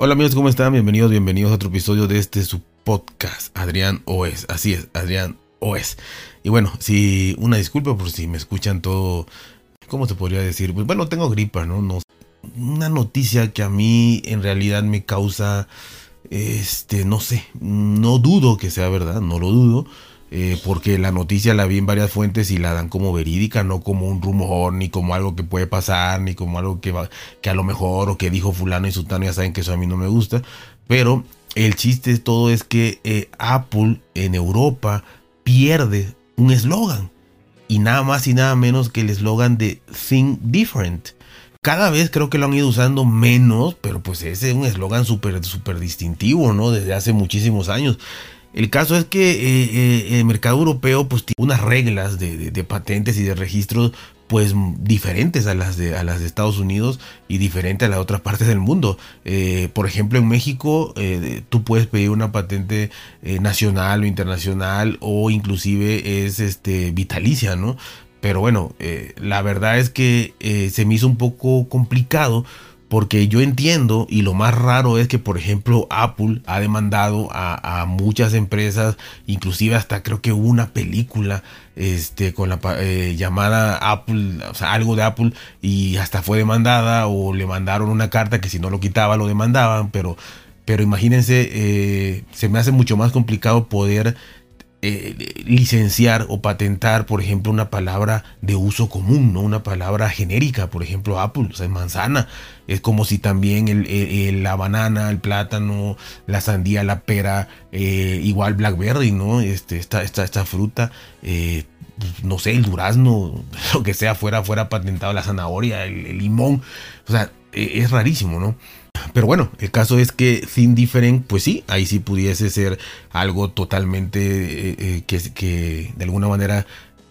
Hola amigos, ¿cómo están? Bienvenidos, bienvenidos a otro episodio de este su podcast, Adrián Oes. Así es, Adrián Oes. Y bueno, si una disculpa por si me escuchan todo, ¿cómo se podría decir? Pues bueno, tengo gripa, ¿no? no una noticia que a mí en realidad me causa, este, no sé, no dudo que sea verdad, no lo dudo eh, porque la noticia la vi en varias fuentes y la dan como verídica, no como un rumor, ni como algo que puede pasar, ni como algo que, va, que a lo mejor o que dijo fulano y sultano, ya saben que eso a mí no me gusta, pero el chiste de todo es que eh, Apple en Europa pierde un eslogan y nada más y nada menos que el eslogan de Think Different. Cada vez creo que lo han ido usando menos, pero pues ese es un eslogan súper, súper distintivo, ¿no? Desde hace muchísimos años. El caso es que eh, eh, el mercado europeo pues tiene unas reglas de, patentes y de registros pues diferentes a las de a las de Estados Unidos y diferentes a las otras partes del mundo. Eh, por ejemplo, en México tú puedes pedir una patente nacional o internacional o inclusive es este vitalicia, ¿no? Pero bueno, la verdad es que se me hizo un poco complicado porque yo entiendo, y lo más raro es que, por ejemplo, Apple ha demandado a, muchas empresas, inclusive hasta creo que una película este, con la eh, llamada Apple, o sea, algo de Apple, y hasta fue demandada, o le mandaron una carta que si no lo quitaba lo demandaban, pero, pero imagínense, eh, se me hace mucho más complicado poder eh, licenciar o patentar, por ejemplo, una palabra de uso común, ¿no? Una palabra genérica, por ejemplo, Apple, o sea, manzana. Es como si también el, la banana, el plátano, la sandía, la pera, eh, igual blackberry, ¿no? Este, esta, esta, esta fruta, eh, no sé, el durazno, lo que sea, fuera, fuera patentado, la zanahoria, el que O sea, e, es rarísimo, ¿no? Pero bueno, el caso es que Thin Different, pues sí, ahí sí pudiese ser algo totalmente eh, eh, que, que de alguna manera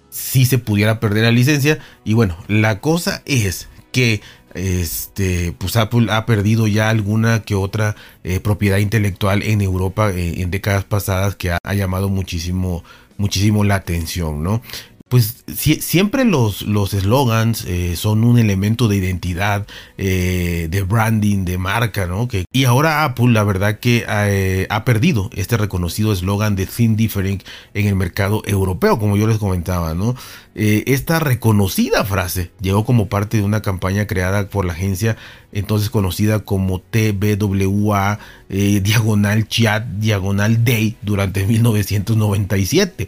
sí se pudiera perder la licencia. Y bueno, la cosa es que este, pues Apple ha perdido ya alguna que otra eh, propiedad intelectual en Europa en décadas pasadas que ha, ha, llamado muchísimo, muchísimo la atención, ¿no? Pues siempre los slogans eh, son un elemento de identidad, eh, de branding, de marca, ¿no? Y ahora Apple, la verdad que eh, ha perdido este reconocido eslogan de Think Different en el mercado europeo, como yo les comentaba, ¿no? esta reconocida frase llegó como parte de una campaña creada por la agencia entonces conocida como TBWA Diagonal Chat Diagonal Day durante 1997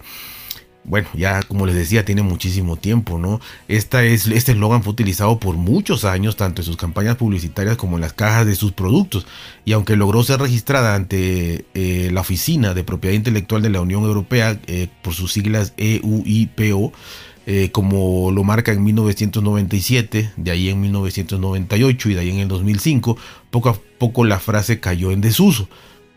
bueno, ya como les decía, tiene muchísimo tiempo, ¿no? Esta es, este eslogan fue utilizado por muchos años, tanto en sus campañas publicitarias como en las cajas de sus productos, y aunque logró ser registrada ante eh, la Oficina de Propiedad Intelectual de la Unión Europea, eh, por sus siglas EUIPO, eh, como lo marca en 1997, de ahí en 1998 y de ahí en el 2005, poco a poco la frase cayó en desuso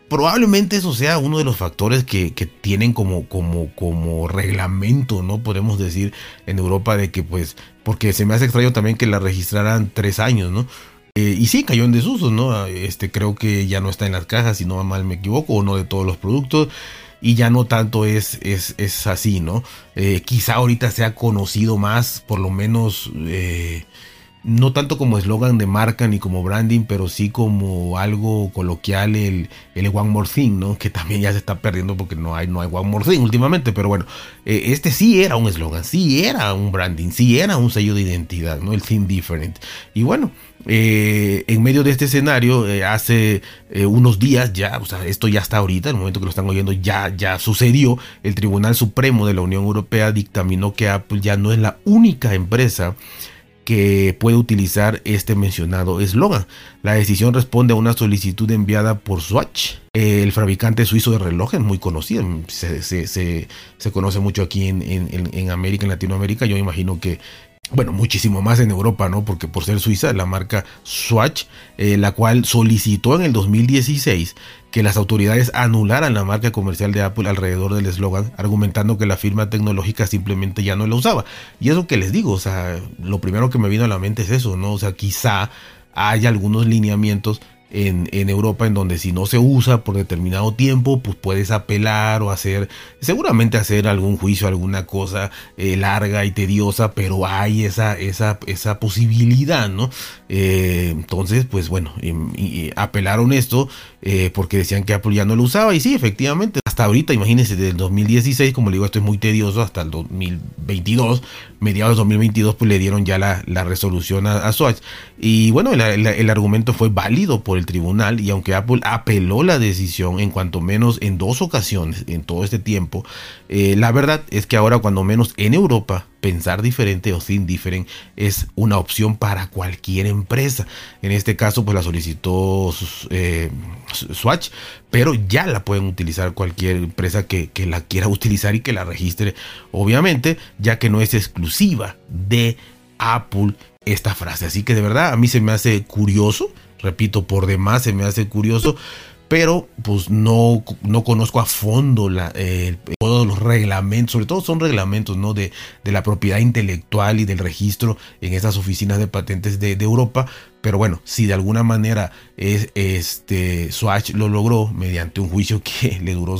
probablemente eso sea uno de los factores que, tienen como, como, como reglamento, ¿no? Podemos decir en Europa de que pues, porque se me hace extraño también que la registraran tres años, ¿no? Eh, y sí, cayó en desuso, ¿no? Este, creo que ya no está en las cajas, si no mal me equivoco, o no de todos los productos. Y ya no tanto es, es, es así, ¿no? Eh, quizá ahorita sea conocido más, por lo menos... Eh, no tanto como eslogan de marca ni como branding, pero sí como algo coloquial el, el One More Thing, ¿no? Que también ya se está perdiendo porque no hay, no hay One More Thing últimamente, pero bueno, eh, este sí era un eslogan, sí era un branding, sí era un sello de identidad, ¿no? El Thing Different. Y bueno, eh, en medio de este escenario, eh, hace unos días ya, o sea, esto ya está ahorita, en el momento que lo están oyendo, ya, ya sucedió, el Tribunal Supremo de la Unión Europea dictaminó que Apple ya no es la única empresa que puede utilizar este mencionado eslogan. La decisión responde a una solicitud enviada por Swatch, el fabricante suizo de relojes muy conocido, se, conoce mucho aquí en, en, América, en Latinoamérica, yo imagino que bueno, muchísimo más en Europa, ¿no? Porque por ser suiza, la marca Swatch, eh, la cual solicitó en el 2016 que las autoridades anularan la marca comercial de Apple alrededor del eslogan, argumentando que la firma tecnológica simplemente ya no la usaba. Y es lo que les digo, o sea, lo primero que me vino a la mente es eso, ¿no? O sea, quizá haya algunos lineamientos en, Europa en donde si no se usa por determinado tiempo, pues puedes apelar o hacer, seguramente hacer algún juicio, alguna cosa eh, larga y tediosa, pero hay esa, esa, esa posibilidad, ¿no? Eh, entonces, pues bueno, apelaron esto eh, porque decían que Apple ya no lo usaba y sí, efectivamente, hasta ahorita, imagínense, desde el 2016, como le digo, esto es muy tedioso, hasta el 2022, mediados de 2022, pues le dieron ya la, resolución a, Swatch. Y bueno, el, argumento fue válido por el tribunal y aunque Apple apeló la decisión en cuanto menos en dos ocasiones en todo este tiempo, eh, la verdad es que ahora cuando menos en Europa pensar diferente o sin diferente es una opción para cualquier empresa. En este caso, pues la solicitó eh, Swatch, pero ya la pueden utilizar cualquier empresa que, que, la quiera utilizar y que la registre, obviamente, ya que no es exclusiva de Apple esta frase. Así que de verdad a mí se me hace curioso, repito, por demás se me hace curioso pero pues no, no conozco a fondo todos los reglamentos, sobre todo son reglamentos ¿no? de, de, la propiedad intelectual y del registro en estas oficinas de patentes de, Europa. Pero bueno, si de alguna manera es, este, Swatch lo logró mediante un juicio que le duró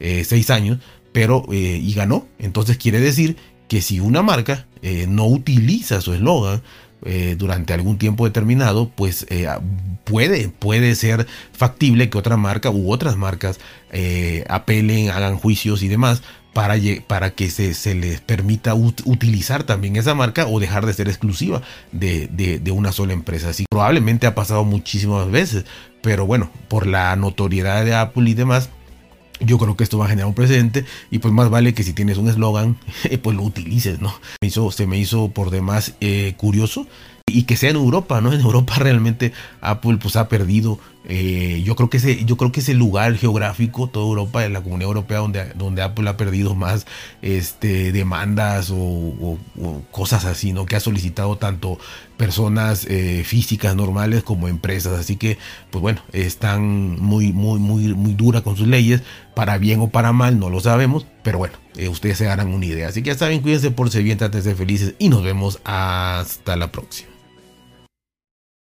eh, seis años, pero eh, y ganó, entonces quiere decir que si una marca no utiliza su eslogan, eh, durante algún tiempo determinado, pues eh, puede, puede ser factible que otra marca u otras marcas eh, apelen, hagan juicios y demás para, para que se, se, les permita utilizar también esa marca o dejar de ser exclusiva de, de, una sola empresa. Así probablemente ha pasado muchísimas veces, pero bueno, por la notoriedad de Apple y demás, yo creo que esto va a generar un precedente y pues más vale que si tienes un eslogan, pues lo utilices, ¿no? Me hizo, se me hizo por demás eh, curioso y que sea en Europa, ¿no? En Europa realmente Apple pues ha perdido eh, yo creo que ese, yo creo que ese lugar geográfico, toda Europa, en la Comunidad Europea, donde, donde Apple ha perdido más este, demandas o, cosas así, ¿no? Que ha solicitado tanto personas eh, físicas normales como empresas. Así que, pues bueno, están muy, muy, muy, muy duras con sus leyes, para bien o para mal, no lo sabemos, pero bueno, eh, ustedes se harán una idea. Así que ya saben, cuídense por ser bien, traten de felices y nos vemos hasta la próxima.